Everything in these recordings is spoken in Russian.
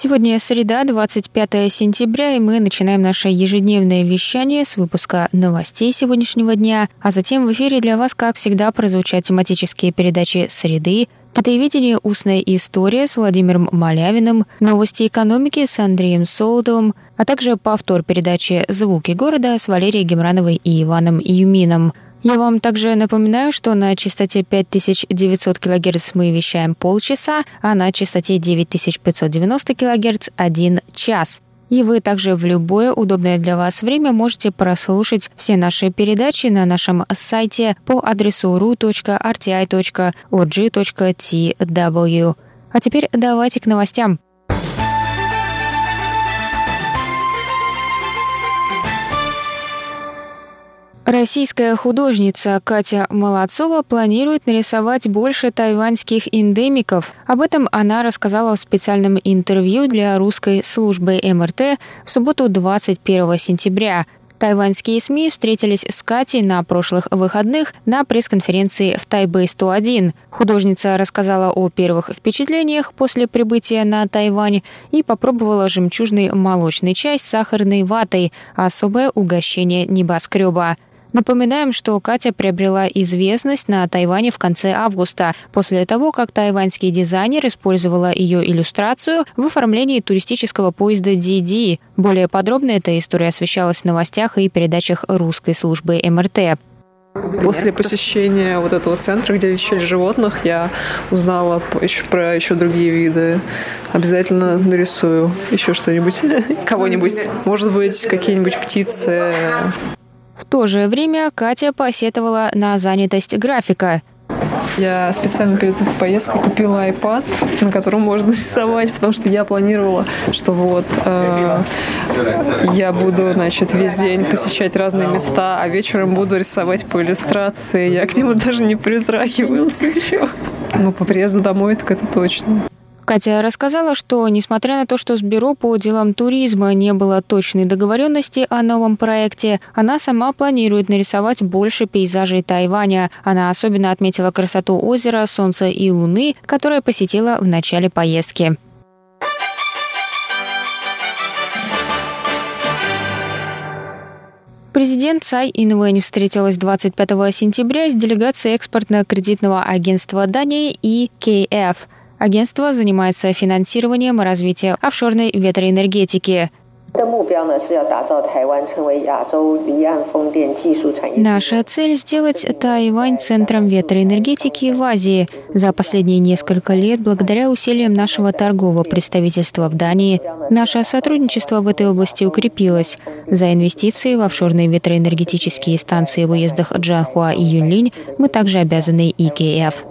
Сегодня среда, 25 сентября, и мы начинаем наше ежедневное вещание с выпуска новостей сегодняшнего дня, а затем в эфире для вас, как всегда, прозвучат тематические передачи «Среды», Китаеведение «Устная история» с Владимиром Малявиным, новости экономики с Андреем Солодовым, а также повтор передачи «Звуки города» с Валерией Гемрановой и Иваном Юмином – я вам также напоминаю, что на частоте 5900 кГц мы вещаем полчаса, а на частоте 9590 кГц – один час. И вы также в любое удобное для вас время можете прослушать все наши передачи на нашем сайте по адресу ru.rti.org.tw. А теперь давайте к новостям. Российская художница Катя Молодцова планирует нарисовать больше тайваньских эндемиков. Об этом она рассказала в специальном интервью для русской службы МРТ в субботу 21 сентября. Тайваньские СМИ встретились с Катей на прошлых выходных на пресс-конференции в Тайбэй-101. Художница рассказала о первых впечатлениях после прибытия на Тайвань и попробовала жемчужный молочный чай с сахарной ватой, особое угощение небоскреба. Напоминаем, что Катя приобрела известность на Тайване в конце августа, после того, как тайваньский дизайнер использовала ее иллюстрацию в оформлении туристического поезда DD. Более подробно эта история освещалась в новостях и передачах русской службы МРТ. После посещения вот этого центра, где лечили животных, я узнала еще про еще другие виды. Обязательно нарисую еще что-нибудь, кого-нибудь. Может быть, какие-нибудь птицы. В то же время Катя посетовала на занятость графика. Я специально перед этой поездкой купила iPad, на котором можно рисовать, потому что я планировала, что вот э, я буду, значит, весь день посещать разные места, а вечером буду рисовать по иллюстрации. Я к нему даже не притрагивалась еще. Ну, по приезду домой, так это точно. Катя рассказала, что, несмотря на то, что с Бюро по делам туризма не было точной договоренности о новом проекте, она сама планирует нарисовать больше пейзажей Тайваня. Она особенно отметила красоту озера, солнца и луны, которое посетила в начале поездки. Президент Цай Инвэнь встретилась 25 сентября с делегацией экспортно-кредитного агентства Дании и КФ. Агентство занимается финансированием развития офшорной ветроэнергетики. Наша цель – сделать Тайвань центром ветроэнергетики в Азии. За последние несколько лет, благодаря усилиям нашего торгового представительства в Дании, наше сотрудничество в этой области укрепилось. За инвестиции в офшорные ветроэнергетические станции в уездах Джанхуа и Юнлинь мы также обязаны ИКФ.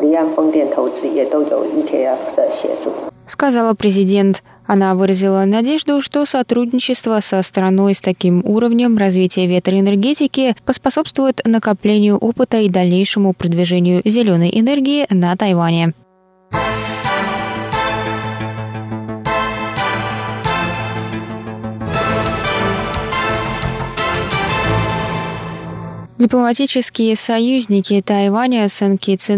离岸风电投资也都有 EKF 的协助。 сказала президент. Она выразила надежду, что сотрудничество со страной с таким уровнем развития ветроэнергетики поспособствует накоплению опыта и дальнейшему продвижению зеленой энергии на Тайване. Дипломатические союзники Тайваня Сен-Китс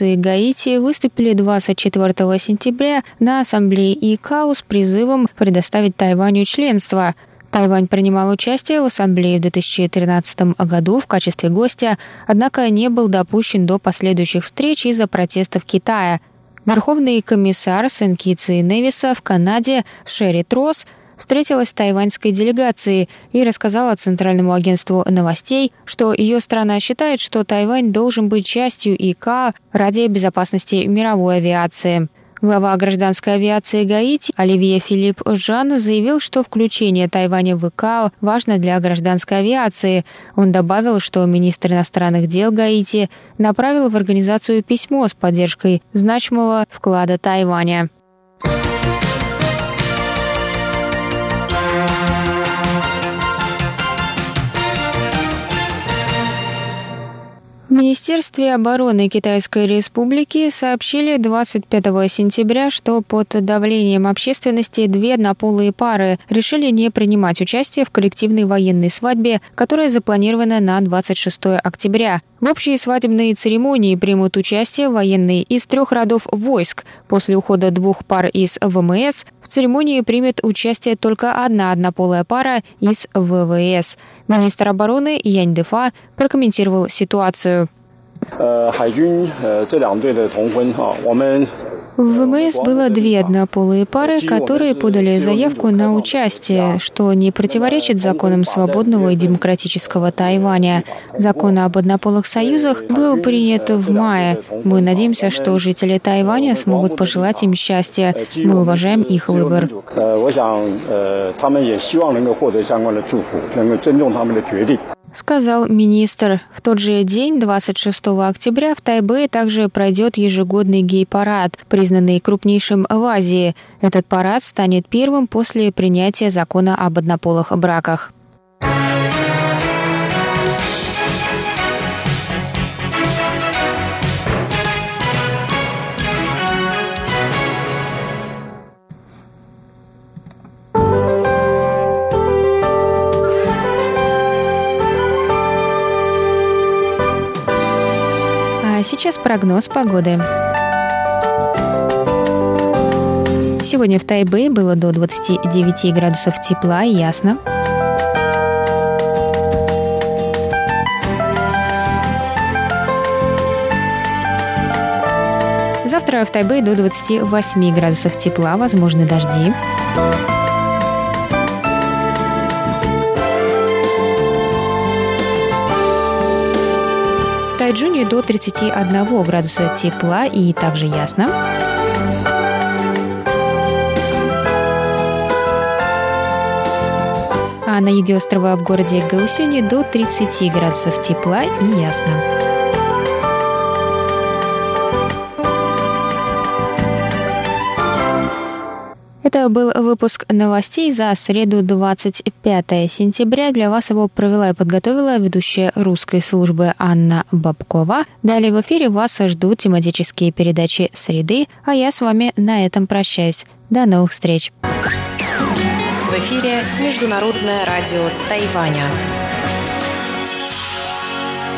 и Гаити выступили 24 сентября на ассамблее ИКАО с призывом предоставить Тайваню членство. Тайвань принимал участие в ассамблее в 2013 году в качестве гостя, однако не был допущен до последующих встреч из-за протестов Китая. Верховный комиссар Сен-Китса и Невиса в Канаде Шерри Трос – встретилась с тайваньской делегацией и рассказала Центральному агентству новостей, что ее страна считает, что Тайвань должен быть частью ИК ради безопасности мировой авиации. Глава гражданской авиации Гаити Оливье Филипп Жан заявил, что включение Тайваня в ИКАО важно для гражданской авиации. Он добавил, что министр иностранных дел Гаити направил в организацию письмо с поддержкой значимого вклада Тайваня. Министерстве обороны Китайской Республики сообщили 25 сентября, что под давлением общественности две однополые пары решили не принимать участие в коллективной военной свадьбе, которая запланирована на 26 октября. В общей свадебной церемонии примут участие военные из трех родов войск. После ухода двух пар из ВМС в церемонии примет участие только одна однополая пара из ВВС. Министр обороны Янь Дефа прокомментировал ситуацию. 呃，海军呃这两队的同婚哈，我们 в ВМС было две однополые пары, которые подали заявку на участие, что не противоречит законам свободного и демократического Тайваня. Закон об однополых союзах был принят в мае. Мы надеемся, что жители Тайваня смогут пожелать им счастья. Мы уважаем их выбор сказал министр. В тот же день, 26 октября, в Тайбэе также пройдет ежегодный гей-парад, признанный крупнейшим в Азии. Этот парад станет первым после принятия закона об однополых браках. Сейчас прогноз погоды. Сегодня в Тайбэе было до 29 градусов тепла и ясно. Завтра в Тайбэе до 28 градусов тепла, возможны дожди. Тайджуне до 31 градуса тепла и также ясно. А на юге острова в городе Гаусюне до 30 градусов тепла и ясно. Был выпуск новостей за среду 25 сентября. Для вас его провела и подготовила ведущая русской службы Анна Бабкова. Далее в эфире вас ждут тематические передачи «Среды», а я с вами на этом прощаюсь. До новых встреч! В эфире Международное радио Тайваня.